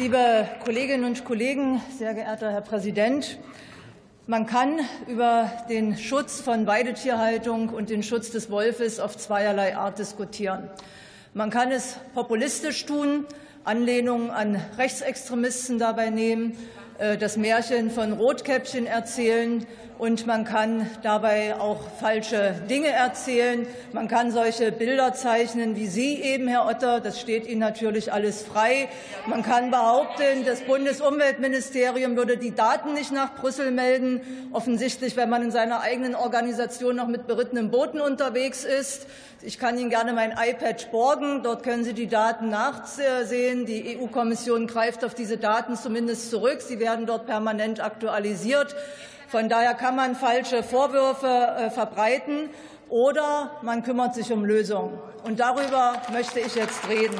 Liebe Kolleginnen und Kollegen, sehr geehrter Herr Präsident! Man kann über den Schutz von Weidetierhaltung und den Schutz des Wolfes auf zweierlei Art diskutieren. Man kann es populistisch tun, Anlehnung an Rechtsextremisten dabei nehmen, das Märchen von Rotkäppchen erzählen und man kann dabei auch falsche Dinge erzählen. Man kann solche Bilder zeichnen wie Sie eben, Herr Otter. Das steht Ihnen natürlich alles frei. Man kann behaupten, das Bundesumweltministerium würde die Daten nicht nach Brüssel melden. Offensichtlich, wenn man in seiner eigenen Organisation noch mit berittenen Booten unterwegs ist. Ich kann Ihnen gerne mein iPad borgen. Dort können Sie die Daten nachsehen. Die EU-Kommission greift auf diese Daten zumindest zurück. Sie werden dort permanent aktualisiert. Von daher kann man falsche Vorwürfe äh, verbreiten oder man kümmert sich um Lösungen. Und darüber möchte ich jetzt reden.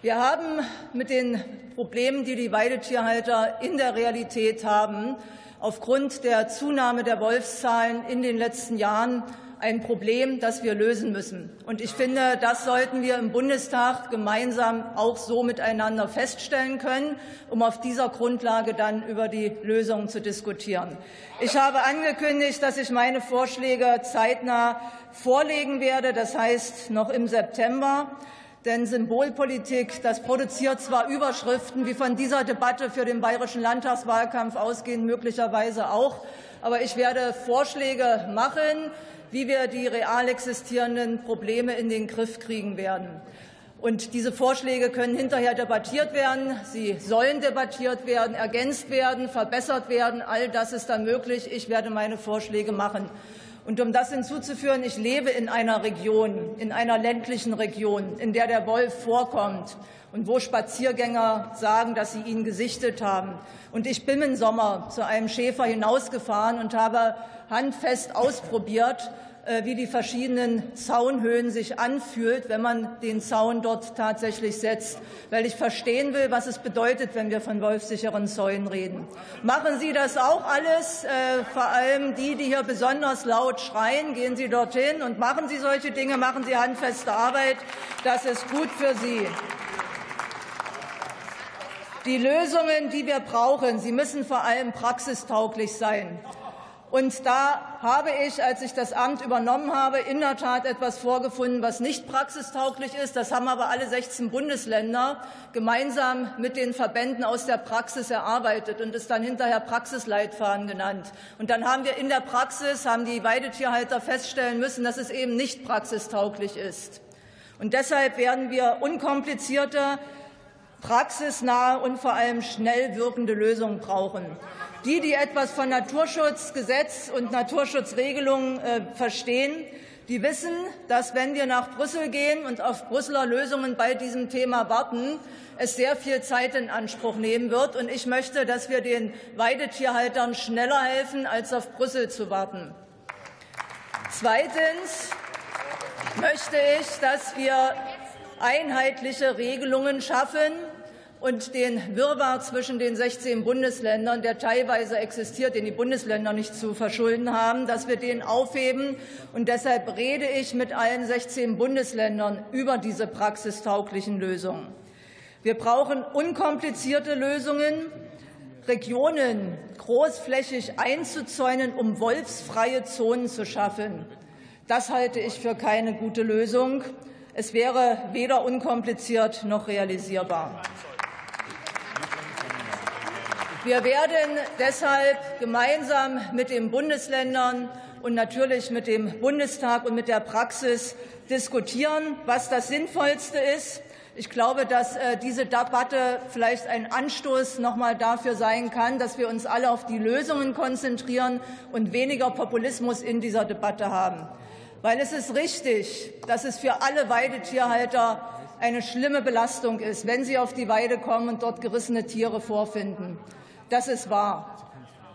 Wir haben mit den Problemen, die die Weidetierhalter in der Realität haben, aufgrund der Zunahme der Wolfszahlen in den letzten Jahren ein Problem, das wir lösen müssen. Und ich finde, das sollten wir im Bundestag gemeinsam auch so miteinander feststellen können, um auf dieser Grundlage dann über die Lösungen zu diskutieren. Ich habe angekündigt, dass ich meine Vorschläge zeitnah vorlegen werde, das heißt noch im September. Denn Symbolpolitik, das produziert zwar Überschriften, wie von dieser Debatte für den bayerischen Landtagswahlkampf ausgehend möglicherweise auch, aber ich werde Vorschläge machen, wie wir die real existierenden Probleme in den Griff kriegen werden. Und diese Vorschläge können hinterher debattiert werden. Sie sollen debattiert werden, ergänzt werden, verbessert werden. All das ist dann möglich. Ich werde meine Vorschläge machen. Und um das hinzuzuführen, ich lebe in einer Region, in einer ländlichen Region, in der der Wolf vorkommt und wo Spaziergänger sagen, dass sie ihn gesichtet haben. Und ich bin im Sommer zu einem Schäfer hinausgefahren und habe handfest ausprobiert, äh, wie die verschiedenen Zaunhöhen sich anfühlt, wenn man den Zaun dort tatsächlich setzt, weil ich verstehen will, was es bedeutet, wenn wir von wolfsicheren Zäunen reden. Machen Sie das auch alles, äh, vor allem die, die hier besonders laut schreien, gehen Sie dorthin und machen Sie solche Dinge, machen Sie handfeste Arbeit. Das ist gut für Sie. Die Lösungen, die wir brauchen, sie müssen vor allem praxistauglich sein. Und da habe ich, als ich das Amt übernommen habe, in der Tat etwas vorgefunden, was nicht praxistauglich ist. Das haben aber alle 16 Bundesländer gemeinsam mit den Verbänden aus der Praxis erarbeitet und ist dann hinterher Praxisleitfaden genannt. Und dann haben wir in der Praxis, haben die Weidetierhalter feststellen müssen, dass es eben nicht praxistauglich ist. Und deshalb werden wir unkomplizierte praxisnahe und vor allem schnell wirkende Lösungen brauchen. Die, die etwas von Naturschutzgesetz und Naturschutzregelungen äh, verstehen, die wissen, dass wenn wir nach Brüssel gehen und auf Brüsseler Lösungen bei diesem Thema warten, es sehr viel Zeit in Anspruch nehmen wird. Und ich möchte, dass wir den Weidetierhaltern schneller helfen, als auf Brüssel zu warten. Zweitens möchte ich, dass wir einheitliche Regelungen schaffen und den Wirrwarr zwischen den 16 Bundesländern, der teilweise existiert, den die Bundesländer nicht zu verschulden haben, dass wir den aufheben. Und deshalb rede ich mit allen 16 Bundesländern über diese praxistauglichen Lösungen. Wir brauchen unkomplizierte Lösungen, Regionen großflächig einzuzäunen, um wolfsfreie Zonen zu schaffen. Das halte ich für keine gute Lösung. Es wäre weder unkompliziert noch realisierbar. Wir werden deshalb gemeinsam mit den Bundesländern und natürlich mit dem Bundestag und mit der Praxis diskutieren, was das Sinnvollste ist. Ich glaube, dass äh, diese Debatte vielleicht ein Anstoß noch mal dafür sein kann, dass wir uns alle auf die Lösungen konzentrieren und weniger Populismus in dieser Debatte haben. Weil es ist richtig, dass es für alle Weidetierhalter eine schlimme Belastung ist, wenn sie auf die Weide kommen und dort gerissene Tiere vorfinden. Das ist wahr.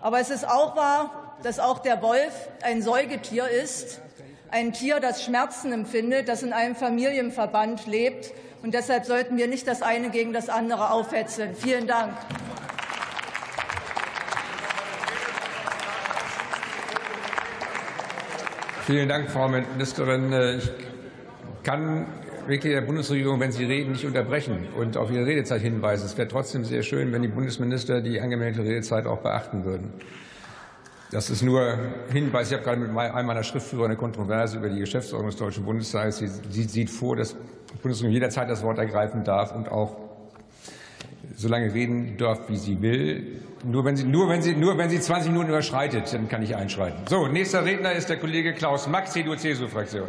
Aber es ist auch wahr, dass auch der Wolf ein Säugetier ist, ein Tier, das Schmerzen empfindet, das in einem Familienverband lebt. Und deshalb sollten wir nicht das eine gegen das andere aufhetzeln. Vielen Dank. Vielen Dank, Frau Ministerin. Ich kann Mitglieder der Bundesregierung, wenn sie reden, nicht unterbrechen und auf ihre Redezeit hinweisen. Es wäre trotzdem sehr schön, wenn die Bundesminister die angemeldete Redezeit auch beachten würden. Das ist nur Hinweis. Ich habe gerade mit einem meiner Schriftführer eine Kontroverse über die Geschäftsordnung des Deutschen Bundestages. Sie sieht vor, dass die Bundesregierung jederzeit das Wort ergreifen darf und auch so lange reden darf, wie sie will. Nur wenn sie, nur wenn sie, nur wenn sie 20 Minuten überschreitet, dann kann ich einschreiten. So, nächster Redner ist der Kollege Klaus Mack, CDU-CSU-Fraktion.